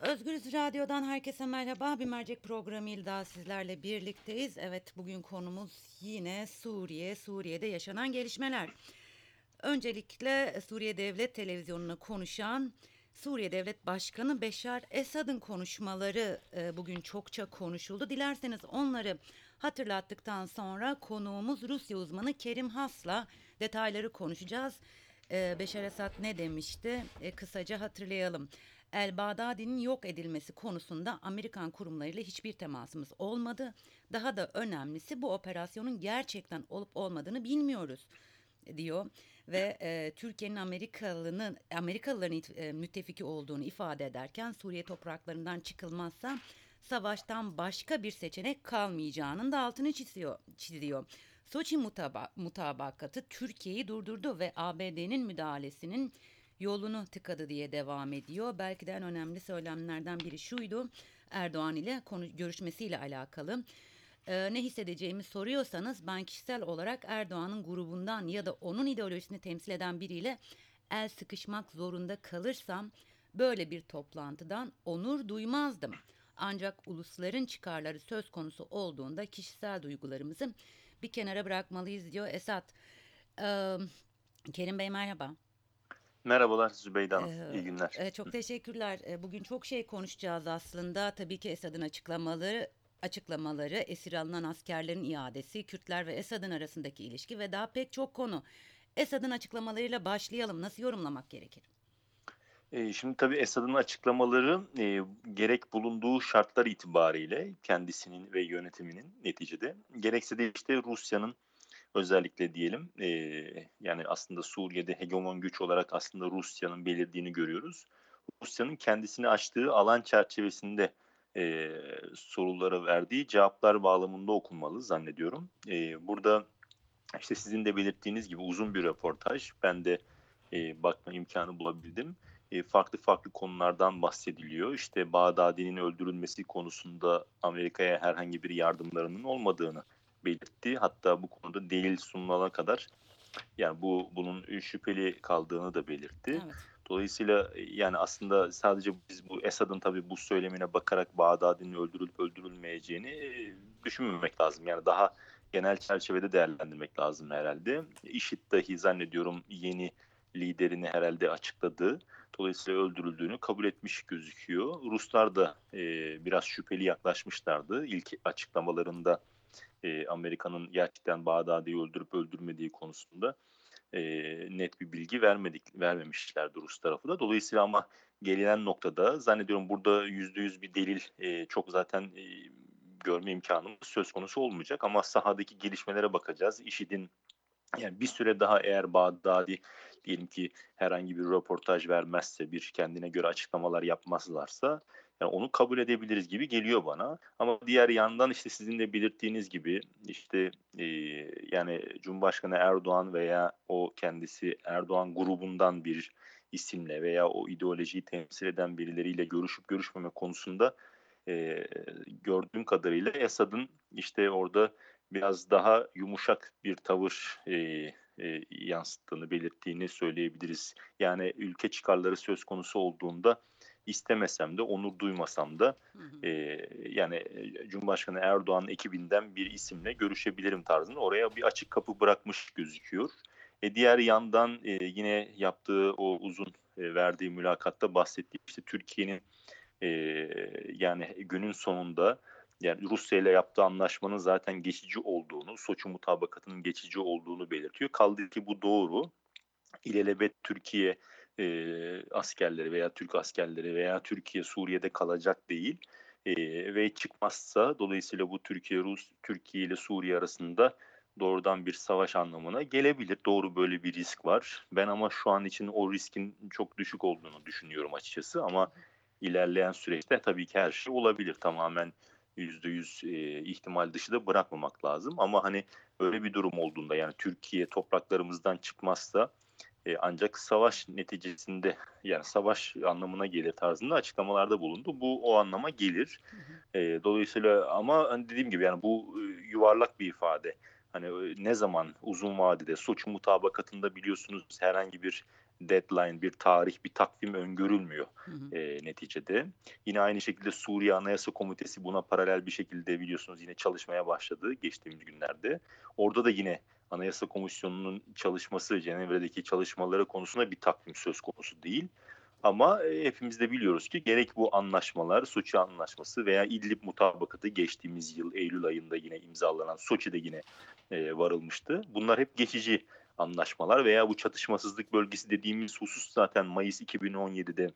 Özgürüz Radyo'dan herkese merhaba. Bir mercek programıyla daha sizlerle birlikteyiz. Evet bugün konumuz yine Suriye, Suriye'de yaşanan gelişmeler. Öncelikle Suriye Devlet Televizyonu'na konuşan Suriye Devlet Başkanı Beşar Esad'ın konuşmaları e, bugün çokça konuşuldu. Dilerseniz onları hatırlattıktan sonra konuğumuz Rusya uzmanı Kerim Has'la detayları konuşacağız. E, Beşar Esad ne demişti? E, kısaca hatırlayalım. El Bağdadi'nin yok edilmesi konusunda Amerikan kurumlarıyla hiçbir temasımız olmadı. Daha da önemlisi bu operasyonun gerçekten olup olmadığını bilmiyoruz diyor ve e, Türkiye'nin Amerikalı'nın Amerikalıların e, müttefiki olduğunu ifade ederken Suriye topraklarından çıkılmazsa savaştan başka bir seçenek kalmayacağının da altını çiziyor. çiziyor. Soçi mutaba, mutabakatı Türkiye'yi durdurdu ve ABD'nin müdahalesinin yolunu tıkadı diye devam ediyor. Belki de en önemli söylemlerden biri şuydu. Erdoğan ile konu görüşmesiyle alakalı. Ee, ne hissedeceğimi soruyorsanız ben kişisel olarak Erdoğan'ın grubundan ya da onun ideolojisini temsil eden biriyle el sıkışmak zorunda kalırsam böyle bir toplantıdan onur duymazdım. Ancak ulusların çıkarları söz konusu olduğunda kişisel duygularımızı bir kenara bırakmalıyız diyor Esat. Ee, Kerim Bey merhaba. Merhabalar Zübeyde Hanım. Ee, İyi günler. e, çok teşekkürler. E, Bugün çok şey konuşacağız aslında. Tabii ki Esad'ın açıklamaları, açıklamaları, esir alınan askerlerin iadesi, Kürtler ve Esad'ın arasındaki ilişki ve daha pek çok konu. Esad'ın açıklamalarıyla başlayalım. Nasıl yorumlamak gerekir? Şimdi tabii Esad'ın açıklamaları e, gerek bulunduğu şartlar itibariyle kendisinin ve yönetiminin neticede gerekse de işte Rusya'nın özellikle diyelim e, yani aslında Suriye'de hegemon güç olarak aslında Rusya'nın belirdiğini görüyoruz. Rusya'nın kendisini açtığı alan çerçevesinde e, sorulara verdiği cevaplar bağlamında okunmalı zannediyorum. E, burada işte sizin de belirttiğiniz gibi uzun bir röportaj. Ben de e, bakma imkanı bulabildim. E, farklı farklı konulardan bahsediliyor. İşte Bağdadi'nin öldürülmesi konusunda Amerika'ya herhangi bir yardımlarının olmadığını belirtti. Hatta bu konuda delil sunulana kadar yani bu bunun şüpheli kaldığını da belirtti. Evet. Dolayısıyla e, yani aslında sadece biz bu Esad'ın tabii bu söylemine bakarak Bağdadi'nin öldürülüp öldürülmeyeceğini e, düşünmemek lazım. Yani daha genel çerçevede değerlendirmek lazım herhalde. IŞİD dahi zannediyorum yeni liderini herhalde açıkladı. Dolayısıyla öldürüldüğünü kabul etmiş gözüküyor. Ruslar da e, biraz şüpheli yaklaşmışlardı. İlk açıklamalarında e, Amerika'nın gerçekten Bağdadi'yi öldürüp öldürmediği konusunda e, net bir bilgi vermedik vermemişlerdi Rus tarafı da. Dolayısıyla ama gelinen noktada zannediyorum burada yüzde yüz bir delil e, çok zaten e, görme imkanımız söz konusu olmayacak ama sahadaki gelişmelere bakacağız. IŞİD'in yani bir süre daha eğer Bağdadi diyelim ki herhangi bir röportaj vermezse, bir kendine göre açıklamalar yapmazlarsa yani onu kabul edebiliriz gibi geliyor bana. Ama diğer yandan işte sizin de belirttiğiniz gibi işte e, yani Cumhurbaşkanı Erdoğan veya o kendisi Erdoğan grubundan bir isimle veya o ideolojiyi temsil eden birileriyle görüşüp görüşmeme konusunda e, gördüğüm kadarıyla Esad'ın işte orada biraz daha yumuşak bir tavır e, e, yansıttığını belirttiğini söyleyebiliriz. Yani ülke çıkarları söz konusu olduğunda istemesem de onur duymasam da e, yani Cumhurbaşkanı Erdoğan ekibinden bir isimle görüşebilirim tarzında oraya bir açık kapı bırakmış gözüküyor. E, diğer yandan e, yine yaptığı o uzun e, verdiği mülakatta bahsettiği işte Türkiye'nin e, yani günün sonunda yani Rusya ile yaptığı anlaşmanın zaten geçici olduğunu, Soçi mutabakatının geçici olduğunu belirtiyor. Kaldı ki bu doğru. İlelebet Türkiye e, askerleri veya Türk askerleri veya Türkiye Suriye'de kalacak değil. E, ve çıkmazsa dolayısıyla bu Türkiye Rus Türkiye ile Suriye arasında doğrudan bir savaş anlamına gelebilir. Doğru böyle bir risk var. Ben ama şu an için o riskin çok düşük olduğunu düşünüyorum açıkçası ama ilerleyen süreçte tabii ki her şey olabilir. Tamamen %100 e, ihtimal dışı da bırakmamak lazım. Ama hani öyle bir durum olduğunda yani Türkiye topraklarımızdan çıkmazsa e, ancak savaş neticesinde yani savaş anlamına gelir tarzında açıklamalarda bulundu. Bu o anlama gelir. E, dolayısıyla ama hani dediğim gibi yani bu e, yuvarlak bir ifade. Hani e, ne zaman uzun vadede suç mutabakatında biliyorsunuz herhangi bir deadline, bir tarih, bir takvim öngörülmüyor Hı hı. e, neticede. Yine aynı şekilde Suriye Anayasa Komitesi buna paralel bir şekilde biliyorsunuz yine çalışmaya başladı geçtiğimiz günlerde. Orada da yine Anayasa Komisyonu'nun çalışması, Cenevre'deki çalışmaları konusunda bir takvim söz konusu değil. Ama e, hepimiz de biliyoruz ki gerek bu anlaşmalar, Soçi Anlaşması veya İdlib Mutabakatı geçtiğimiz yıl Eylül ayında yine imzalanan Soçi'de yine e, varılmıştı. Bunlar hep geçici anlaşmalar veya bu çatışmasızlık bölgesi dediğimiz husus zaten Mayıs 2017'de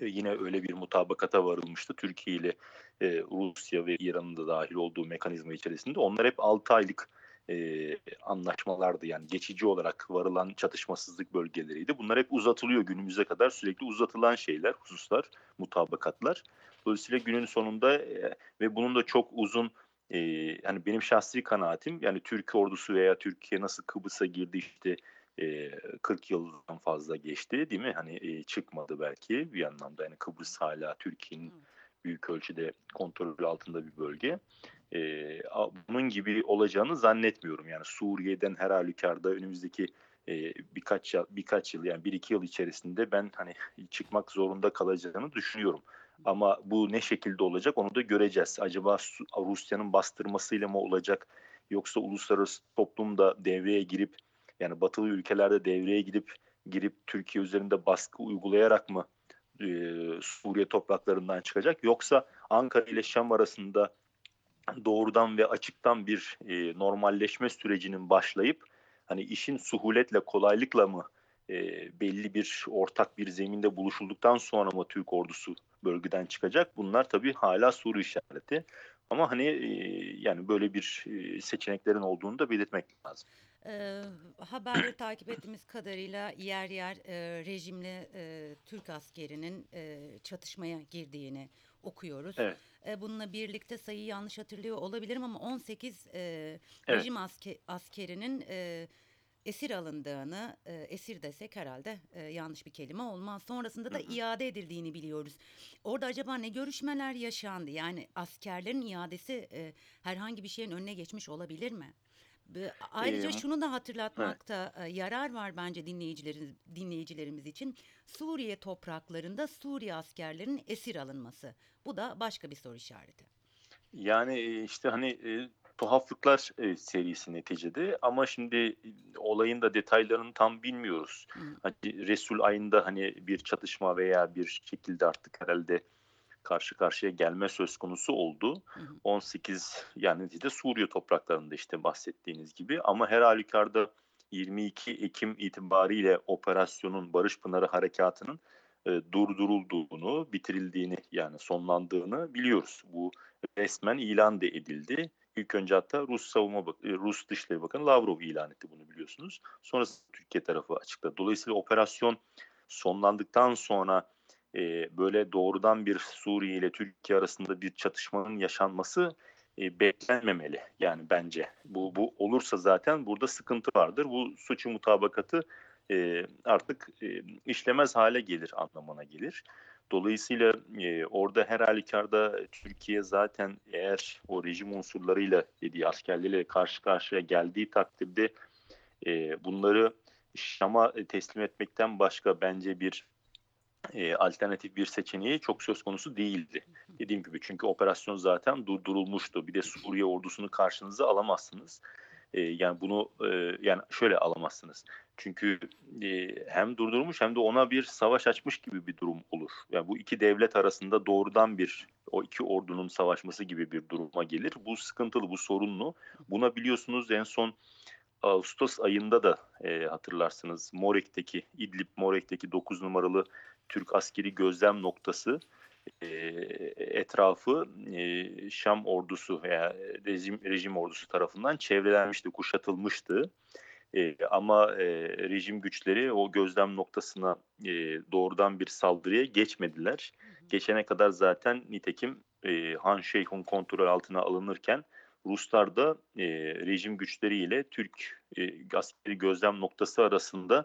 e, yine öyle bir mutabakata varılmıştı. Türkiye ile e, Rusya ve İran'ın da dahil olduğu mekanizma içerisinde. Onlar hep 6 aylık e, anlaşmalardı yani geçici olarak varılan çatışmasızlık bölgeleriydi. Bunlar hep uzatılıyor günümüze kadar sürekli uzatılan şeyler, hususlar, mutabakatlar. Dolayısıyla günün sonunda e, ve bunun da çok uzun e, hani benim şahsi kanaatim yani Türk ordusu veya Türkiye nasıl Kıbrıs'a girdi işte e, 40 yıldan fazla geçti değil mi? Hani e, çıkmadı belki bir anlamda yani Kıbrıs hala Türkiye'nin büyük ölçüde kontrolü altında bir bölge. E, bunun gibi olacağını zannetmiyorum. Yani Suriye'den her halükarda önümüzdeki e, birkaç yıl, birkaç yıl yani bir iki yıl içerisinde ben hani çıkmak zorunda kalacağını düşünüyorum. Ama bu ne şekilde olacak onu da göreceğiz. Acaba Rusya'nın bastırmasıyla mı olacak yoksa uluslararası toplum da devreye girip yani batılı ülkelerde devreye gidip girip Türkiye üzerinde baskı uygulayarak mı Suriye topraklarından çıkacak yoksa Ankara ile Şam arasında doğrudan ve açıktan bir e, normalleşme sürecinin başlayıp hani işin suhuletle kolaylıkla mı e, belli bir ortak bir zeminde buluşulduktan sonra mı Türk ordusu bölgeden çıkacak? Bunlar tabii hala soru işareti. Ama hani e, yani böyle bir e, seçeneklerin olduğunu da belirtmek lazım. E, haberleri takip ettiğimiz kadarıyla yer yer e, rejimli e, Türk askerinin e, çatışmaya girdiğini okuyoruz. Evet. E, bununla birlikte sayıyı yanlış hatırlıyor olabilirim ama 18 e, Evet. rejim aske, askerinin e, esir alındığını, e, esir desek herhalde e, yanlış bir kelime olmaz. Sonrasında da Hı hı. iade edildiğini biliyoruz. Orada acaba ne görüşmeler yaşandı? Yani askerlerin iadesi e, herhangi bir şeyin önüne geçmiş olabilir mi? Ayrıca Ee, şunu da evet. hatırlatmakta e, yarar var bence dinleyicilerimiz, dinleyicilerimiz için. Suriye topraklarında Suriye askerlerinin esir alınması. Bu da başka bir soru işareti. Yani e, işte hani e, tuhaflıklar e, serisi neticede ama şimdi e, olayın da detaylarını tam bilmiyoruz. Hı. Hani Resul ayında hani bir çatışma veya bir şekilde artık herhalde karşı karşıya gelme söz konusu oldu. Hı hı. 18 yani neticede Suriye topraklarında işte bahsettiğiniz gibi ama her halükarda 22 Ekim itibariyle operasyonun Barış Pınarı Harekatı'nın e, durdurulduğunu, bitirildiğini yani sonlandığını biliyoruz. Bu resmen ilan da edildi. İlk önce hatta Rus Savunma e, Rus Dışişleri Bakanı Lavrov ilan etti bunu biliyorsunuz. Sonrasında Türkiye tarafı açıkladı. Dolayısıyla operasyon sonlandıktan sonra e, böyle doğrudan bir Suriye ile Türkiye arasında bir çatışmanın yaşanması e, beklenmemeli. Yani bence bu bu olursa zaten burada sıkıntı vardır. Bu suçu mutabakatı e, artık e, işlemez hale gelir anlamına gelir. Dolayısıyla e, orada her halükarda Türkiye zaten eğer o rejim unsurlarıyla dediği askerleriyle karşı karşıya geldiği takdirde e, bunları Şam'a teslim etmekten başka bence bir e, alternatif bir seçeneği çok söz konusu değildi. Dediğim gibi çünkü operasyon zaten durdurulmuştu. Bir de Suriye ordusunu karşınıza alamazsınız. E, yani bunu e, yani şöyle alamazsınız. Çünkü e, hem durdurmuş hem de ona bir savaş açmış gibi bir durum olur. Yani bu iki devlet arasında doğrudan bir o iki ordunun savaşması gibi bir duruma gelir. Bu sıkıntılı, bu sorunlu. Buna biliyorsunuz en son Ağustos ayında da e, hatırlarsınız Morek'teki İdlib Morek'teki 9 numaralı Türk askeri gözlem noktası e, etrafı e, Şam ordusu veya rejim rejim ordusu tarafından çevrelenmişti, kuşatılmıştı. E, ama e, rejim güçleri o gözlem noktasına e, doğrudan bir saldırıya geçmediler. Geçene kadar zaten nitekim e, Han Şeyh'un kontrol altına alınırken Ruslar da e, rejim güçleriyle Türk e, askeri gözlem noktası arasında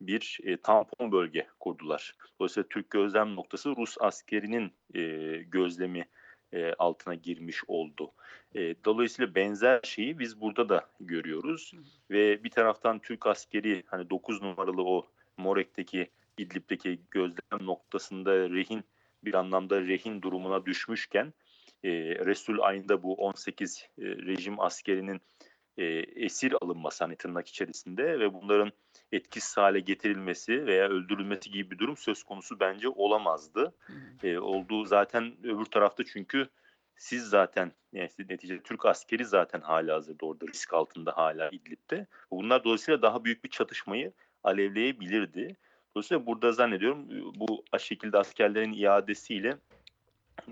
bir e, tampon bölge kurdular. Dolayısıyla Türk gözlem noktası Rus askerinin e, gözlemi e, altına girmiş oldu. E, dolayısıyla benzer şeyi biz burada da görüyoruz ve bir taraftan Türk askeri hani 9 numaralı o Morek'teki İdlib'deki gözlem noktasında rehin bir anlamda rehin durumuna düşmüşken e, Resul ayında bu 18 e, rejim askerinin e, esir alınması hani tırnak içerisinde ve bunların etkisiz hale getirilmesi veya öldürülmesi gibi bir durum söz konusu bence olamazdı. E, olduğu zaten öbür tarafta çünkü siz zaten yani neticede Türk askeri zaten hala hazırda orada risk altında hala İdlib'de. Bunlar dolayısıyla daha büyük bir çatışmayı alevleyebilirdi. Dolayısıyla burada zannediyorum bu şekilde askerlerin iadesiyle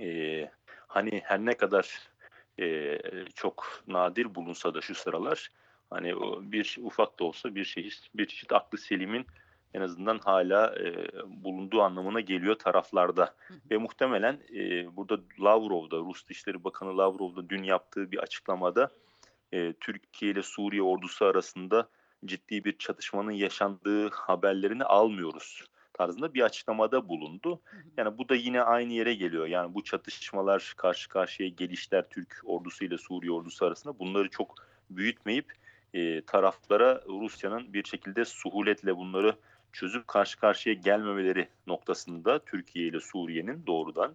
e, hani her ne kadar e, çok nadir bulunsa da şu sıralar hani o bir ufak da olsa bir çeşit bir çeşit aklı selimin en azından hala e, bulunduğu anlamına geliyor taraflarda. Ve muhtemelen e, burada Lavrov'da, Rus Dışişleri Bakanı Lavrov'da dün yaptığı bir açıklamada e, Türkiye ile Suriye ordusu arasında ciddi bir çatışmanın yaşandığı haberlerini almıyoruz tarzında bir açıklamada bulundu. Yani bu da yine aynı yere geliyor. Yani bu çatışmalar karşı karşıya gelişler Türk ordusu ile Suriye ordusu arasında bunları çok büyütmeyip e, taraflara Rusya'nın bir şekilde suhuletle bunları çözüp karşı karşıya gelmemeleri noktasında Türkiye ile Suriye'nin doğrudan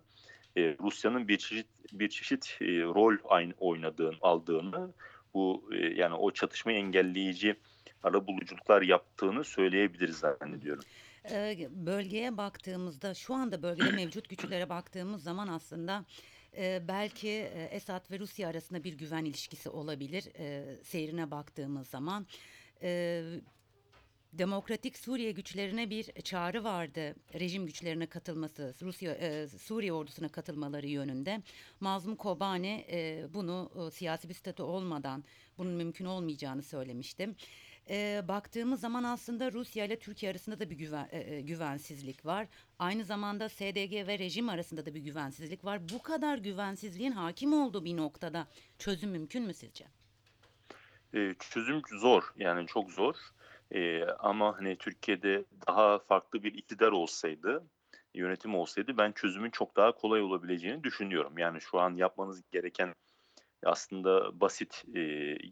e, Rusya'nın bir çeşit bir çeşit e, rol oynadığını aldığını bu e, yani o çatışmayı engelleyici arabuluculuklar yaptığını söyleyebiliriz zannediyorum. Bölgeye baktığımızda şu anda bölgede mevcut güçlere baktığımız zaman aslında belki Esad ve Rusya arasında bir güven ilişkisi olabilir seyrine baktığımız zaman. Demokratik Suriye güçlerine bir çağrı vardı. Rejim güçlerine katılması, Rusya e, Suriye ordusuna katılmaları yönünde. Mazlum Kobane e, bunu e, siyasi bir statü olmadan bunun mümkün olmayacağını söylemişti. E, baktığımız zaman aslında Rusya ile Türkiye arasında da bir güven, e, e güvensizlik var. Aynı zamanda SDG ve rejim arasında da bir güvensizlik var. Bu kadar güvensizliğin hakim olduğu bir noktada çözüm mümkün mü sizce? E, çözüm zor yani çok zor. E, ama hani Türkiye'de daha farklı bir iktidar olsaydı, yönetim olsaydı ben çözümün çok daha kolay olabileceğini düşünüyorum. Yani şu an yapmanız gereken aslında basit e,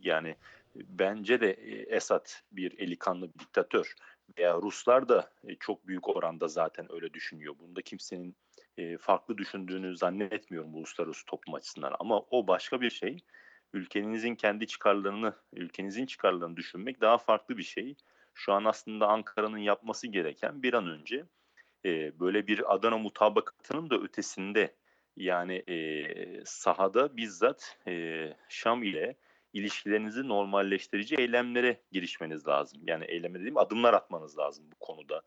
yani bence de Esad bir eli kanlı bir diktatör veya Ruslar da çok büyük oranda zaten öyle düşünüyor. Bunda kimsenin farklı düşündüğünü zannetmiyorum uluslararası toplum açısından ama o başka bir şey ülkenizin kendi çıkarlarını, ülkenizin çıkarlarını düşünmek daha farklı bir şey. Şu an aslında Ankara'nın yapması gereken bir an önce e, böyle bir Adana mutabakatının da ötesinde yani e, sahada bizzat e, Şam ile ilişkilerinizi normalleştirici eylemlere girişmeniz lazım. Yani eyleme dediğim adımlar atmanız lazım bu konuda.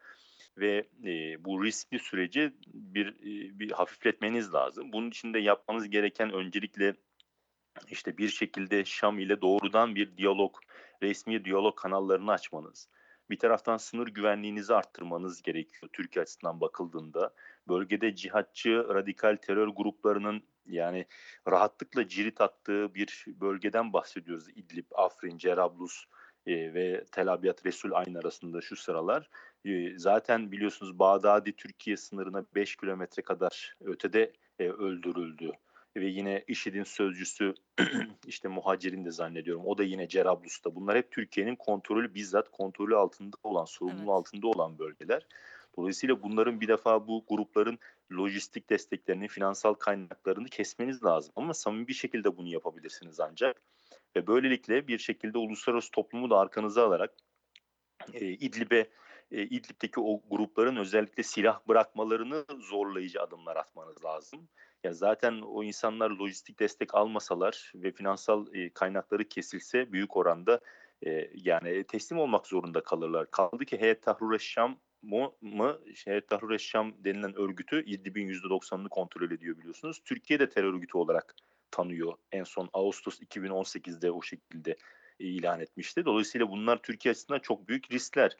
Ve e, bu riskli süreci bir, e, bir hafifletmeniz lazım. Bunun için de yapmanız gereken öncelikle işte bir şekilde Şam ile doğrudan bir diyalog, resmi diyalog kanallarını açmanız. Bir taraftan sınır güvenliğinizi arttırmanız gerekiyor Türkiye açısından bakıldığında. Bölgede cihatçı radikal terör gruplarının yani rahatlıkla cirit attığı bir bölgeden bahsediyoruz. İdlib, Afrin, Cerablus e, ve Tel Abyad Resul aynı arasında şu sıralar. E, zaten biliyorsunuz Bağdadi Türkiye sınırına 5 kilometre kadar ötede e, öldürüldü ve yine IŞİD'in sözcüsü işte muhacirin de zannediyorum. O da yine Cerablus'ta. Bunlar hep Türkiye'nin kontrolü bizzat kontrolü altında olan, sorumluluğu evet. altında olan bölgeler. Dolayısıyla bunların bir defa bu grupların lojistik desteklerini, finansal kaynaklarını kesmeniz lazım. Ama samimi bir şekilde bunu yapabilirsiniz ancak. Ve böylelikle bir şekilde uluslararası toplumu da arkanıza alarak e, İdlib'e e, İdlib'deki o grupların özellikle silah bırakmalarını zorlayıcı adımlar atmanız lazım. Ya zaten o insanlar lojistik destek almasalar ve finansal e, kaynakları kesilse büyük oranda e, yani teslim olmak zorunda kalırlar. Kaldı ki Heyet Tahrir Şam mı, Heyet Tahrir Şam denilen örgütü İdlib'in %90'ını kontrol ediyor biliyorsunuz. Türkiye de terör örgütü olarak tanıyor. En son Ağustos 2018'de o şekilde e, ilan etmişti. Dolayısıyla bunlar Türkiye açısından çok büyük riskler.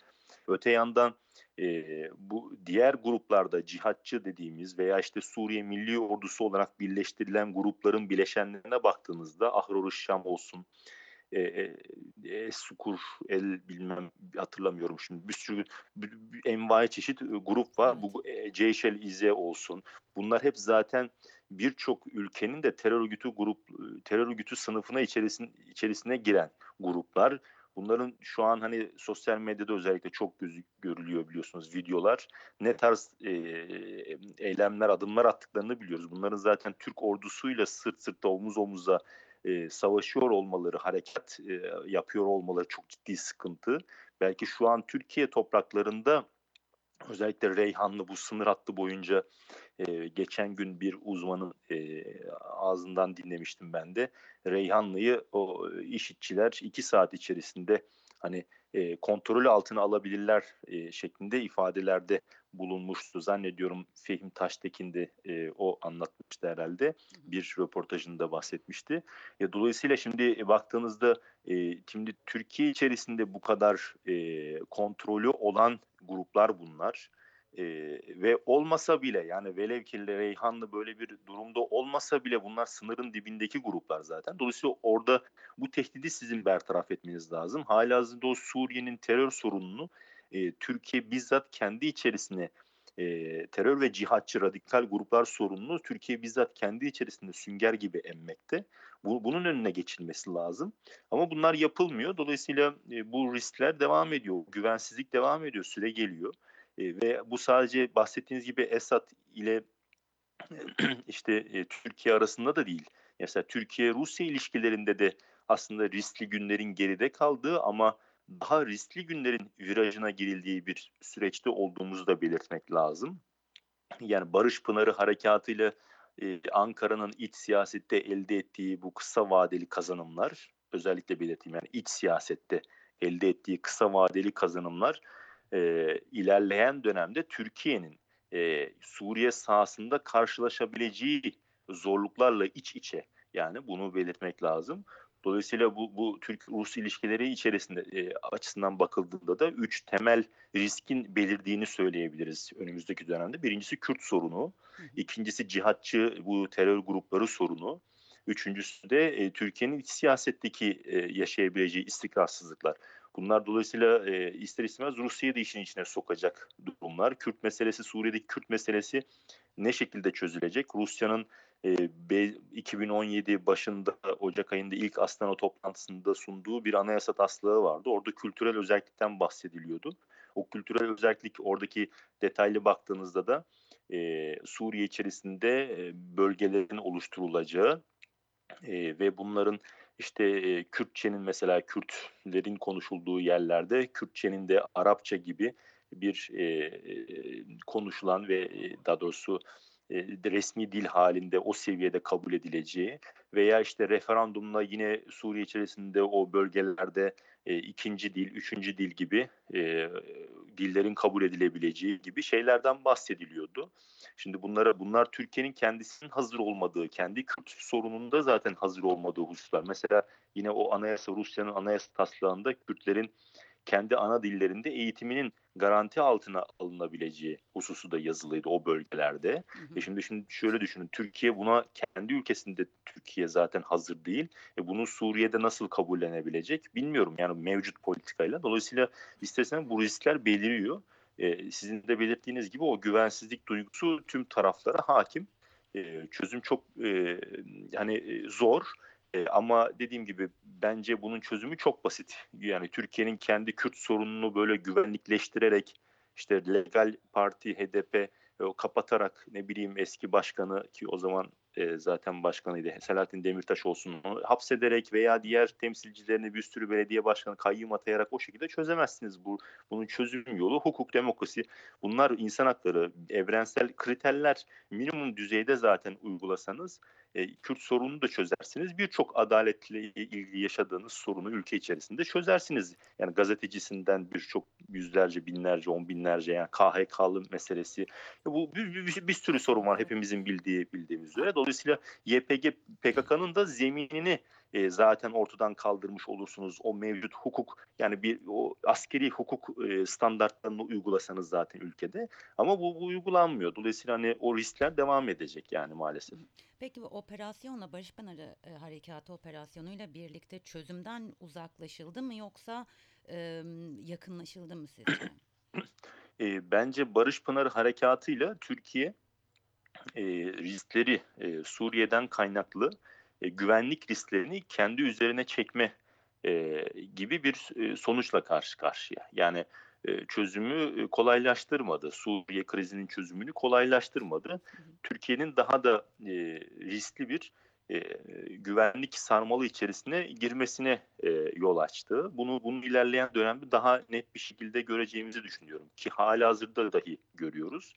Öte yandan e, bu diğer gruplarda cihatçı dediğimiz veya işte Suriye Milli Ordusu olarak birleştirilen grupların bileşenlerine baktığınızda Ahror Şam olsun, e, e, Sukur, El bilmem hatırlamıyorum şimdi bir sürü envai çeşit grup var. Bu e, Ceyşel İze olsun. Bunlar hep zaten birçok ülkenin de terör örgütü grup terör örgütü sınıfına içerisine, içerisine giren gruplar. Bunların şu an hani sosyal medyada özellikle çok gözü, görülüyor biliyorsunuz videolar. Ne tarz e, eylemler, adımlar attıklarını biliyoruz. Bunların zaten Türk ordusuyla sırt sırta omuz omuza e, savaşıyor olmaları, harekat e, yapıyor olmaları çok ciddi sıkıntı. Belki şu an Türkiye topraklarında özellikle Reyhanlı bu sınır hattı boyunca e, geçen gün bir uzmanın e, ağzından dinlemiştim ben de. Reyhanlı'yı o işitçiler iki saat içerisinde hani e, kontrol altına alabilirler e, şeklinde ifadelerde bulunmuştu. Zannediyorum Fehim Taştekin de e, o anlatmıştı herhalde. Bir röportajında bahsetmişti. E, dolayısıyla şimdi baktığınızda e, şimdi Türkiye içerisinde bu kadar e, kontrolü olan gruplar bunlar. Ee, ve olmasa bile yani velev ki Reyhanlı böyle bir durumda olmasa bile bunlar sınırın dibindeki gruplar zaten. Dolayısıyla orada bu tehdidi sizin bertaraf etmeniz lazım. Halihazırda o Suriye'nin terör sorununu e, Türkiye bizzat kendi içerisine e, terör ve cihatçı radikal gruplar sorununu Türkiye bizzat kendi içerisinde sünger gibi emmekte. Bu, bunun önüne geçilmesi lazım. Ama bunlar yapılmıyor. Dolayısıyla e, bu riskler devam ediyor. Güvensizlik devam ediyor. Süre geliyor. E, ve bu sadece bahsettiğiniz gibi Esad ile işte e, Türkiye arasında da değil. Mesela Türkiye-Rusya ilişkilerinde de aslında riskli günlerin geride kaldığı ama daha riskli günlerin virajına girildiği bir süreçte olduğumuzu da belirtmek lazım. Yani Barış Pınarı harekatıyla e, Ankara'nın iç siyasette elde ettiği bu kısa vadeli kazanımlar, özellikle belirteyim yani iç siyasette elde ettiği kısa vadeli kazanımlar e, ilerleyen dönemde Türkiye'nin e, Suriye sahasında karşılaşabileceği zorluklarla iç içe. Yani bunu belirtmek lazım. Dolayısıyla bu, bu Türk-Rus ilişkileri içerisinde e, açısından bakıldığında da üç temel riskin belirdiğini söyleyebiliriz önümüzdeki dönemde. Birincisi Kürt sorunu, ikincisi cihatçı bu terör grupları sorunu, üçüncüsü de e, Türkiye'nin iç siyasetteki e, yaşayabileceği istikrarsızlıklar. Bunlar dolayısıyla e, ister istemez Rusya'yı da işin içine sokacak durumlar. Kürt meselesi, Suriye'deki Kürt meselesi ne şekilde çözülecek? Rusya'nın 2017 başında Ocak ayında ilk Astana toplantısında sunduğu bir anayasa taslağı vardı. Orada kültürel özellikten bahsediliyordu. O kültürel özellik oradaki detaylı baktığınızda da e, Suriye içerisinde bölgelerin oluşturulacağı e, ve bunların işte e, Kürtçenin mesela Kürtlerin konuşulduğu yerlerde Kürtçenin de Arapça gibi bir e, konuşulan ve daha doğrusu resmi dil halinde o seviyede kabul edileceği veya işte referandumla yine Suriye içerisinde o bölgelerde e, ikinci dil, üçüncü dil gibi e, dillerin kabul edilebileceği gibi şeylerden bahsediliyordu. Şimdi bunlara bunlar Türkiye'nin kendisinin hazır olmadığı, kendi Kürt sorununda zaten hazır olmadığı hususlar. Mesela yine o anayasa Rusya'nın anayasa taslağında Kürtlerin kendi ana dillerinde eğitiminin garanti altına alınabileceği hususu da yazılıydı o bölgelerde. Hı hı. E şimdi şimdi şöyle düşünün Türkiye buna kendi ülkesinde Türkiye zaten hazır değil. E bunu Suriye'de nasıl kabullenebilecek bilmiyorum yani mevcut politikayla. Dolayısıyla istersen bu riskler beliriyor. E, sizin de belirttiğiniz gibi o güvensizlik duygusu tüm taraflara hakim. E, çözüm çok e, hani zor. E, ama dediğim gibi bence bunun çözümü çok basit. Yani Türkiye'nin kendi Kürt sorununu böyle güvenlikleştirerek işte legal parti HDP e, kapatarak ne bileyim eski başkanı ki o zaman e, zaten başkanıydı Selahattin Demirtaş olsun hapsederek veya diğer temsilcilerini bir sürü belediye başkanı kayyum atayarak o şekilde çözemezsiniz. Bu bunun çözüm yolu hukuk, demokrasi. Bunlar insan hakları, evrensel kriterler minimum düzeyde zaten uygulasanız e, Kürt sorununu da çözersiniz. Birçok adaletle ilgili yaşadığınız sorunu ülke içerisinde çözersiniz. Yani gazetecisinden birçok yüzlerce, binlerce, on binlerce yani KHK'lı meselesi. Bu bir, bir, bir sürü sorun var hepimizin bildiği bildiğimiz üzere. Dolayısıyla YPG PKK'nın da zeminini e, zaten ortadan kaldırmış olursunuz. O mevcut hukuk yani bir o askeri hukuk e, standartlarını uygulasanız zaten ülkede. Ama bu, bu uygulanmıyor. Dolayısıyla hani o riskler devam edecek yani maalesef. Peki bu operasyonla Barış Pınarı e, Harekatı operasyonuyla birlikte çözümden uzaklaşıldı mı yoksa e, yakınlaşıldı mı sizce? e, bence Barış Pınarı Harekatı'yla Türkiye e, riskleri e, Suriye'den kaynaklı e, güvenlik risklerini kendi üzerine çekme eee, gibi bir eee, sonuçla karşı karşıya. Yani, çözümü, kolaylaştırmadı. Suriye krizinin çözümünü kolaylaştırmadı. Türkiye'nin daha da, riskli bir, güvenlik sarmalı içerisine girmesine, yol açtı. Bunu bunu ilerleyen dönemde daha net bir şekilde göreceğimizi düşünüyorum ki hâlihazırda dahi görüyoruz.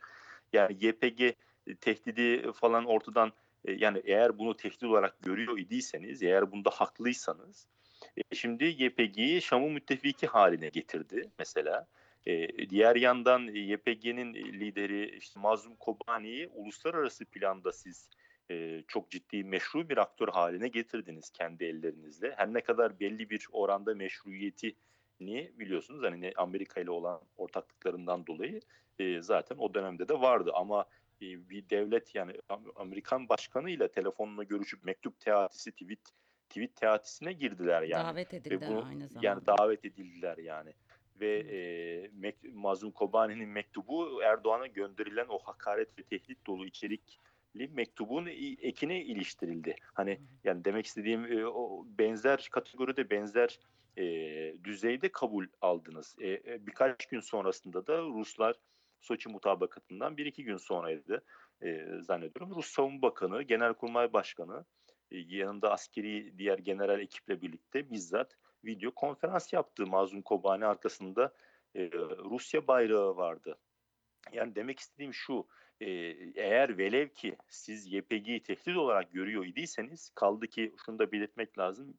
Yani YPG, tehdidi falan ortadan, yani eğer bunu tehdit olarak görüyor idiyseniz, eğer bunda haklıysanız, şimdi YPG'yi Şam'ın müttefiki hâline getirdi mesela. Diğer yandan YPG'nin lideri, işte, Mazlum Kobani'yi uluslararası planda siz, çok ciddi meşru bir aktör hâline getirdiniz kendi ellerinizle. Her ne kadar belli bir oranda meşruiyetini biliyorsunuz, hani, Amerika ile olan ortaklıklarından dolayı, zaten o dönemde de vardı ama, bir devlet yani Am Amerikan başkanıyla telefonla görüşüp mektup teatisi, tweet tweet teatisine girdiler yani Davet ve edildi bunu aynı yani zamanda. davet edildiler yani ve, eee, mek Mazlum Kobani'nin mektubu Erdoğan'a gönderilen o hakaret ve tehdit dolu içerikli mektubun ekine iliştirildi. Hani, yani demek istediğim, eee, o benzer kategoride, benzer, eee, düzeyde kabul aldınız. Eee, eee, birkaç gün sonrasında da Ruslar Soçi mutabakatından 1-2 gün sonraydı, eee, zannediyorum. Rus Savunma Bakanı, Genelkurmay Başkanı, eee, yanında askeri diğer general ekiple birlikte bizzat video konferans yaptı. Mazlum Kobani arkasında, eee, Rusya bayrağı vardı. Yani demek istediğim şu, eğer velev ki siz YPG'yi tehdit olarak görüyor idiyseniz kaldı ki şunu da belirtmek lazım,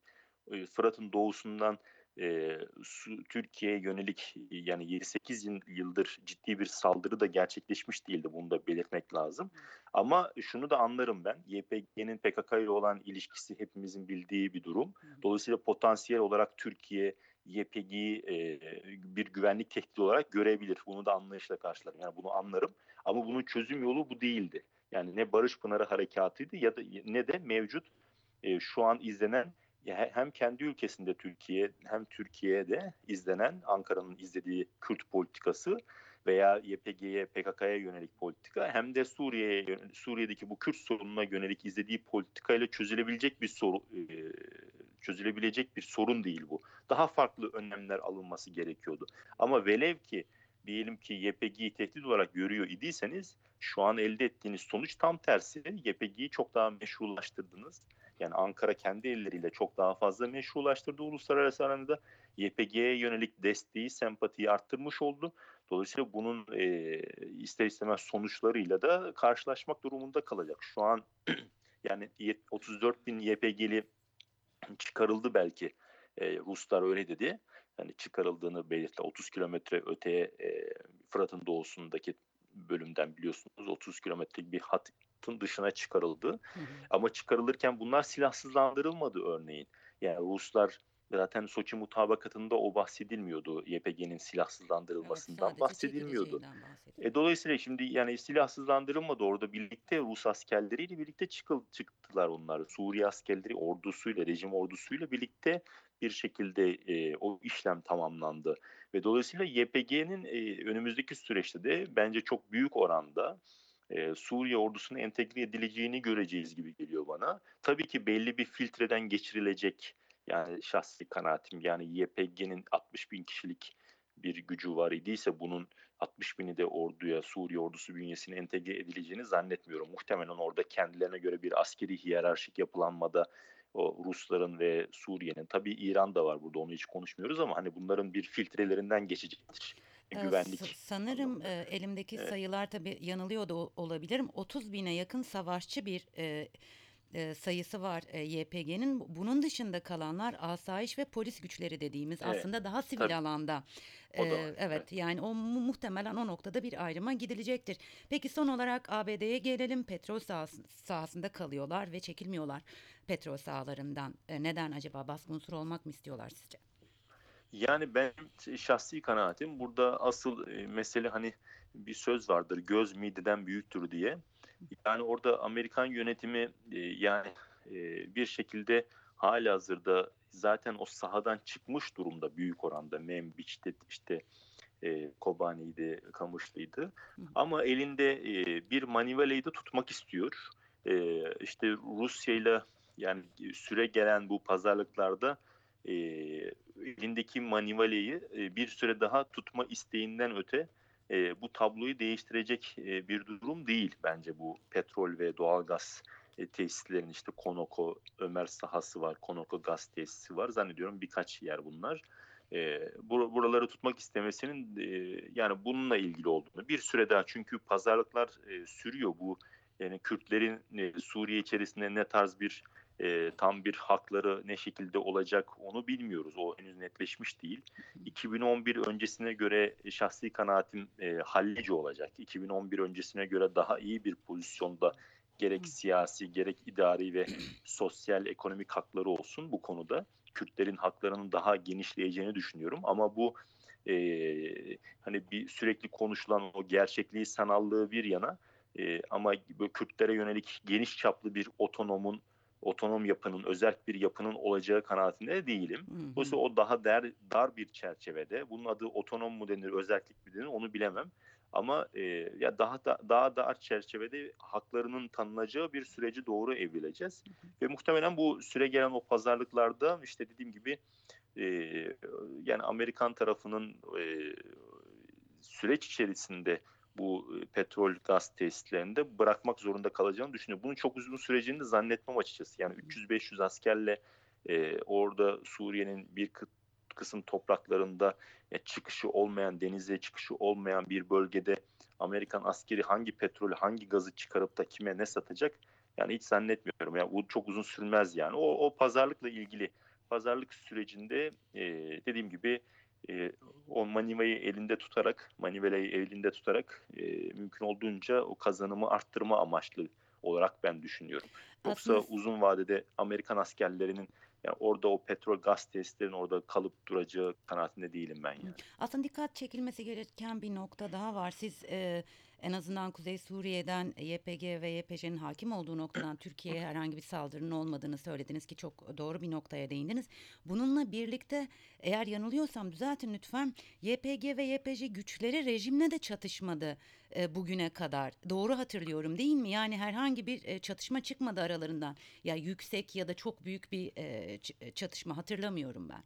Fırat'ın doğusundan, eee, su Türkiye'ye yönelik, yani 7-8 yıl yıldır ciddi bir saldırı da gerçekleşmiş değildi. Bunu da belirtmek lazım. Ama şunu da anlarım ben, YPG'nin PKK ile olan ilişkisi hepimizin bildiği bir durum. Dolayısıyla potansiyel olarak Türkiye, YPG'yi, eee, bir güvenlik tehdidi olarak görebilir. Bunu da anlayışla karşılarım. Yani bunu anlarım ama bunun çözüm yolu bu değildi. Yani ne Barış Pınarı Harekatı'ydı ya da ne de mevcut, eee, şu an izlenen hem kendi ülkesinde Türkiye hem Türkiye'de izlenen, Ankara'nın izlediği Kürt politikası veya YPG'ye, PKK'ya yönelik politika hem de Suriye'ye Suriye'deki bu Kürt sorununa yönelik izlediği politikayla çözülebilecek bir soru eee, çözülebilecek bir sorun değil bu. Daha farklı önlemler alınması gerekiyordu. Ama velev ki diyelim ki YPG'yi tehdit olarak görüyor idiyseniz şu an elde ettiğiniz sonuç tam tersi. YPG'yi çok daha meşrulaştırdınız. Yani Ankara kendi elleriyle çok daha fazla meşrulaştırdı uluslararası arenada. YPG'ye yönelik desteği, sempatiyi arttırmış oldu. Dolayısıyla bunun, eee, ister istemez sonuçlarıyla da karşılaşmak durumunda kalacak. Şu an yani yet 34.000 YPG'li çıkarıldı belki. Eee, Ruslar öyle dedi. Hani çıkarıldığını belirtti. 30 kilometre öteye, eee, Fırat'ın doğusundaki bölümden biliyorsunuz 30 kilometrelik bir hattın dışına çıkarıldı. Hı hı. Ama çıkarılırken bunlar silahsızlandırılmadı örneğin. Yani Ruslar zaten Soçi mutabakatında o bahsedilmiyordu. YPG'nin Evet, silahsızlandırılmasından sadece bahsedilmiyordu. E, dolayısıyla şimdi yani silahsızlandırılmadı. Orada birlikte Rus askerleriyle birlikte çıkıl çıktılar onlar. Suriye askerleri ordusuyla, rejim ordusuyla birlikte bir şekilde, eee, o işlem tamamlandı ve dolayısıyla YPG'nin, eee, önümüzdeki süreçte de bence çok büyük oranda, eee, Suriye ordusuna entegre edileceğini göreceğiz gibi geliyor bana. Tabii ki belli bir filtreden geçirilecek. Yani şahsi kanaatim, yani YPG'nin 60.000 kişilik bir gücü var idiyse bunun 60.000'i de orduya, Suriye ordusu bünyesine entegre edileceğini zannetmiyorum. Muhtemelen orada kendilerine göre bir askeri hiyerarşik yapılanmada o Rusların ve Suriye'nin, tabii İran da var burada onu hiç konuşmuyoruz ama hani bunların bir filtrelerinden geçecektir güvenlik sanırım, anlamında. elimdeki Evet. sayılar tabii yanılıyor da olabilirim. 30.000'e yakın savaşçı bir, eee, eee, sayısı var, eee, YPG'nin. Bunun dışında kalanlar asayiş ve polis güçleri dediğimiz Evet, aslında daha sivil tabii. alanda. Eee, evet, evet. yani o mu muhtemelen o noktada bir ayrıma gidilecektir. Peki son olarak ABD'ye gelelim. Petrol sahası sahasında kalıyorlar ve çekilmiyorlar petrol sahalarından. Eee, neden acaba? Baskı unsuru olmak mı istiyorlar sizce? Yani benim şahsi kanaatim burada asıl, eee, mesele hani bir söz vardır, "Göz mideden büyüktür." diye. Yani orada Amerikan yönetimi, eee, yani, eee, bir şekilde hâlihazırda zaten o sahadan çıkmış durumda büyük oranda. Manbij'ti, işte, eee, Kobani'ydi, Kamışlı'ydı Hı hı. ama elinde, bir manivelayı da tutmak istiyor. Eee, işte Rusya'yla yani süregelen bu pazarlıklarda, e, elindeki manivaleyi e, bir süre daha tutma isteğinden öte e, bu tabloyu değiştirecek e, bir durum değil bence bu petrol ve doğalgaz e, tesislerin işte Konoko Ömer sahası var, Konoko gaz tesisi var. Zannediyorum birkaç yer bunlar. E, buraları tutmak istemesinin e, yani bununla ilgili olduğunu bir süre daha çünkü pazarlıklar e, sürüyor bu yani Kürtlerin e, Suriye içerisinde ne tarz bir e, tam bir hakları ne şekilde olacak onu bilmiyoruz. O henüz netleşmiş değil. 2011 öncesine göre şahsi kanaatim e, hallice olacak. 2011 öncesine göre daha iyi bir pozisyonda gerek siyasi gerek idari ve sosyal ekonomik hakları olsun bu konuda. Kürtlerin haklarının daha genişleyeceğini düşünüyorum ama bu e, hani bir sürekli konuşulan o gerçekliği sanallığı bir yana e, ama Kürtlere yönelik geniş çaplı bir otonomun otonom yapının, özel bir yapının olacağı kanaatinde değilim. Dolayısıyla o daha der, dar bir çerçevede. Bunun adı otonom mu denir, özellik mi denir onu bilemem. Ama e, ya daha da daha dar çerçevede haklarının tanınacağı bir süreci doğru evrileceğiz. Ve muhtemelen bu süre gelen o pazarlıklarda işte dediğim gibi e, yani Amerikan tarafının e, süreç içerisinde bu petrol gaz tesislerinde bırakmak zorunda kalacağını düşünüyorum. Bunun çok uzun süreceğini de zannetmem açıkçası. Yani 300-500 askerle e, orada Suriye'nin bir kısım topraklarında e, çıkışı olmayan, denize çıkışı olmayan bir bölgede Amerikan askeri hangi petrolü, hangi gazı çıkarıp da kime ne satacak? Yani hiç zannetmiyorum. Yani bu çok uzun sürmez yani. O, o pazarlıkla ilgili pazarlık sürecinde e, dediğim gibi e, o manivayı elinde tutarak, manivelayı elinde tutarak e, mümkün olduğunca o kazanımı arttırma amaçlı olarak ben düşünüyorum. Yoksa Aslında... uzun vadede Amerikan askerlerinin yani orada o petrol gaz testlerin orada kalıp duracağı kanaatinde değilim ben yani. Aslında dikkat çekilmesi gereken bir nokta daha var. Siz e, en azından Kuzey Suriye'den YPG ve YPJ'nin hakim olduğu noktadan Türkiye'ye herhangi bir saldırının olmadığını söylediniz ki çok doğru bir noktaya değindiniz. Bununla birlikte eğer yanılıyorsam düzeltin lütfen YPG ve YPJ güçleri rejimle de çatışmadı e, bugüne kadar. Doğru hatırlıyorum değil mi? Yani herhangi bir e, çatışma çıkmadı aralarından. Ya yüksek ya da çok büyük bir e, çatışma hatırlamıyorum ben.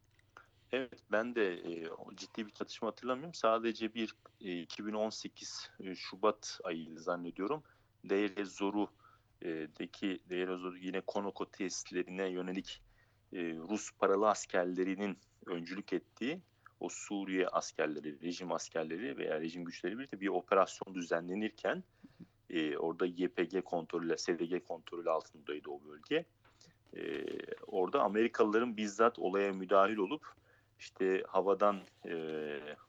Evet ben de e, ciddi bir çatışma hatırlamıyorum. Sadece bir e, 2018 e, Şubat ayıydı zannediyorum. Deir Zoru'daki Deir Zoru yine Konoko tesislerine yönelik e, Rus paralı askerlerinin öncülük ettiği o Suriye askerleri, rejim askerleri veya rejim güçleri birlikte bir operasyon düzenlenirken e, orada YPG kontrolü, SDG kontrolü altındaydı o bölge. E, orada Amerikalıların bizzat olaya müdahil olup işte havadan e,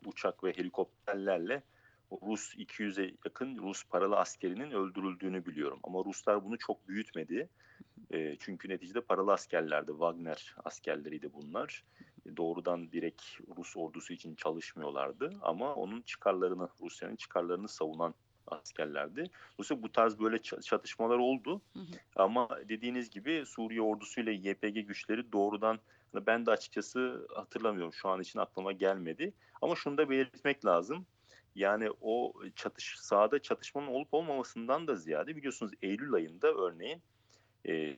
uçak ve helikopterlerle Rus 200'e yakın Rus paralı askerinin öldürüldüğünü biliyorum. Ama Ruslar bunu çok büyütmedi. E, çünkü neticede paralı askerlerdi. Wagner askerleriydi bunlar. E, doğrudan direkt Rus ordusu için çalışmıyorlardı. Ama onun çıkarlarını, Rusya'nın çıkarlarını savunan askerlerdi. Dolayısıyla bu tarz böyle çatışmalar oldu. Hı hı. Ama dediğiniz gibi Suriye ordusuyla YPG güçleri doğrudan ben de açıkçası hatırlamıyorum. Şu an için aklıma gelmedi. Ama şunu da belirtmek lazım. Yani o çatış sahada çatışmanın olup olmamasından da ziyade biliyorsunuz Eylül ayında örneğin e,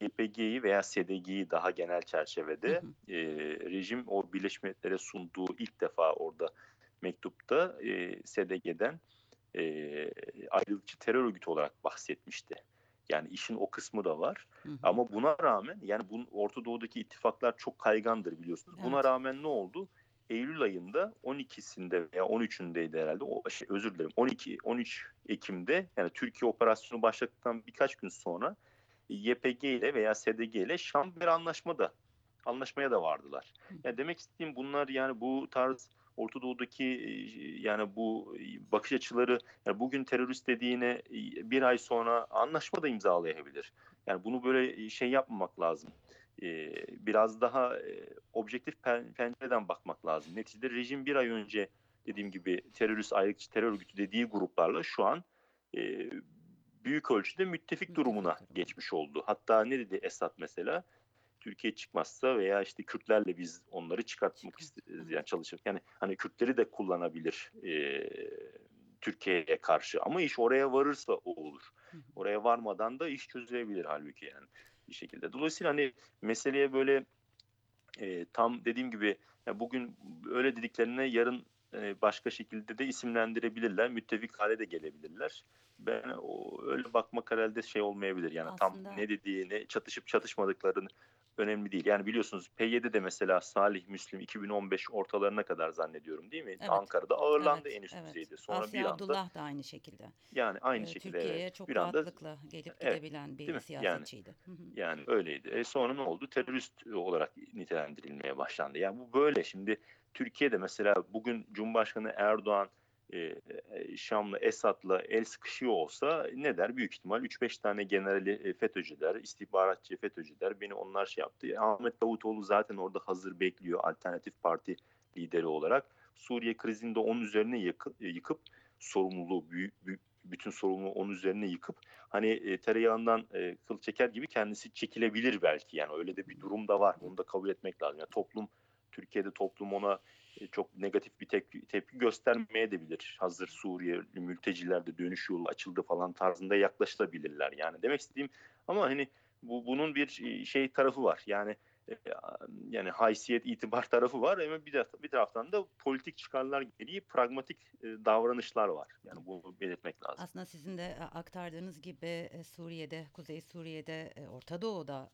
YPG'yi veya SDG'yi daha genel çerçevede hı hı. E, rejim o Birleşmiş Milletler'e sunduğu ilk defa orada mektupta e, SDG'den e, ayrılıkçı terör örgütü olarak bahsetmişti. Yani işin o kısmı da var. Hı hı. Ama buna rağmen yani bunun Orta Doğu'daki ittifaklar çok kaygandır biliyorsunuz. Evet. Buna rağmen ne oldu? Eylül ayında 12'sinde veya 13'ündeydi herhalde. O şey özür dilerim. 12 13 Ekim'de yani Türkiye operasyonu başladıktan birkaç gün sonra YPG ile veya SDG ile Şam bir anlaşmada anlaşmaya da vardılar. Yani demek istediğim bunlar yani bu tarz Orta Doğu'daki yani bu bakış açıları yani bugün terörist dediğine bir ay sonra anlaşma da imzalayabilir. Yani bunu böyle şey yapmamak lazım. Biraz daha objektif pencereden bakmak lazım. Neticede rejim bir ay önce dediğim gibi terörist ayrıkçı terör örgütü dediği gruplarla şu an büyük ölçüde müttefik durumuna geçmiş oldu. Hatta ne dedi Esad mesela? Türkiye çıkmazsa veya işte Kürtlerle biz onları çıkartmak isteriz yani çalışıp yani hani Kürtleri de kullanabilir e, Türkiye'ye karşı ama iş oraya varırsa o olur. Oraya varmadan da iş çözülebilir halbuki yani bir şekilde. Dolayısıyla hani meseleye böyle e, tam dediğim gibi ya bugün öyle dediklerine yarın e, başka şekilde de isimlendirebilirler. Müttefik hale de gelebilirler. Ben o öyle bakmak herhalde şey olmayabilir. Yani Aslında- tam ne dediğini çatışıp çatışmadıklarını önemli değil. Yani biliyorsunuz P7'de mesela Salih Müslim 2015 ortalarına kadar zannediyorum değil mi? Evet. Ankara'da ağırlandı Evet, en üst evet. düzeyde. Sonra Asya bir anda Abdullah da aynı şekilde. yani aynı Ee, şekilde Türkiye'ye evet, çok bir anda rahatlıkla gelip Evet, gidebilen bir siyasetçiydi. Hı. Yani öyleydi. E sonra ne oldu? Terörist olarak nitelendirilmeye başlandı. Yani bu böyle. Şimdi Türkiye'de mesela bugün Cumhurbaşkanı Erdoğan e, Şam'la Esad'la el sıkışıyor olsa ne der? Büyük ihtimal 3-5 tane generali FETÖ'cü der, istihbaratçı FETÖ'cü der. Beni onlar şey yaptı. Ahmet Davutoğlu zaten orada hazır bekliyor alternatif parti lideri olarak. Suriye krizinde onun üzerine yıkıp, yıkıp sorumluluğu, büyük, büyük, bütün sorumluluğu onun üzerine yıkıp hani e, tereyağından e, kıl çeker gibi kendisi çekilebilir belki. Yani öyle de bir durum da var. Bunu da kabul etmek lazım. Yani toplum Türkiye'de toplum ona çok negatif bir tepki, tepki göstermeye de bilir. Hazır Suriyeli mülteciler de dönüş yolu açıldı falan tarzında yaklaşılabilirler. Yani demek istediğim ama hani bu bunun bir şey tarafı var. Yani e, yani haysiyet, itibar tarafı var ama bir, de, bir taraftan da politik çıkarlar gereği pragmatik davranışlar var. Yani bunu belirtmek lazım. Aslında sizin de aktardığınız gibi Suriye'de, Kuzey Suriye'de, Orta Doğu'da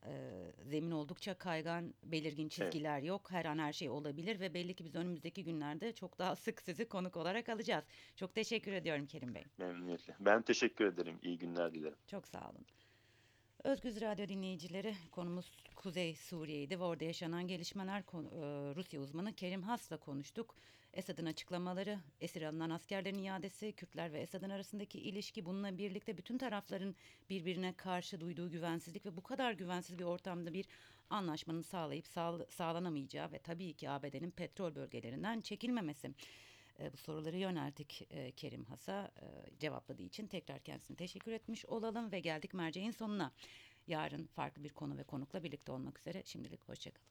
zemin oldukça kaygan, belirgin çizgiler yok. Her an her şey olabilir ve belli ki biz önümüzdeki günlerde çok daha sık sizi konuk olarak alacağız. Çok teşekkür ediyorum Kerim Bey. Memnuniyetle. Ben teşekkür ederim. İyi günler dilerim. Çok sağ olun. Özgüz Radyo dinleyicileri konumuz Kuzey Suriye'ydi ve orada yaşanan gelişmeler e, Rusya uzmanı Kerim Has'la konuştuk. Esad'ın açıklamaları, esir alınan askerlerin iadesi, Kürtler ve Esad'ın arasındaki ilişki bununla birlikte bütün tarafların birbirine karşı duyduğu güvensizlik ve bu kadar güvensiz bir ortamda bir anlaşmanın sağlayıp sağ- sağlanamayacağı ve tabii ki ABD'nin petrol bölgelerinden çekilmemesi. E, bu soruları yönelttik e, Kerim Has'a e, cevapladığı için tekrar kendisine teşekkür etmiş olalım ve geldik merceğin sonuna. Yarın farklı bir konu ve konukla birlikte olmak üzere şimdilik hoşçakalın.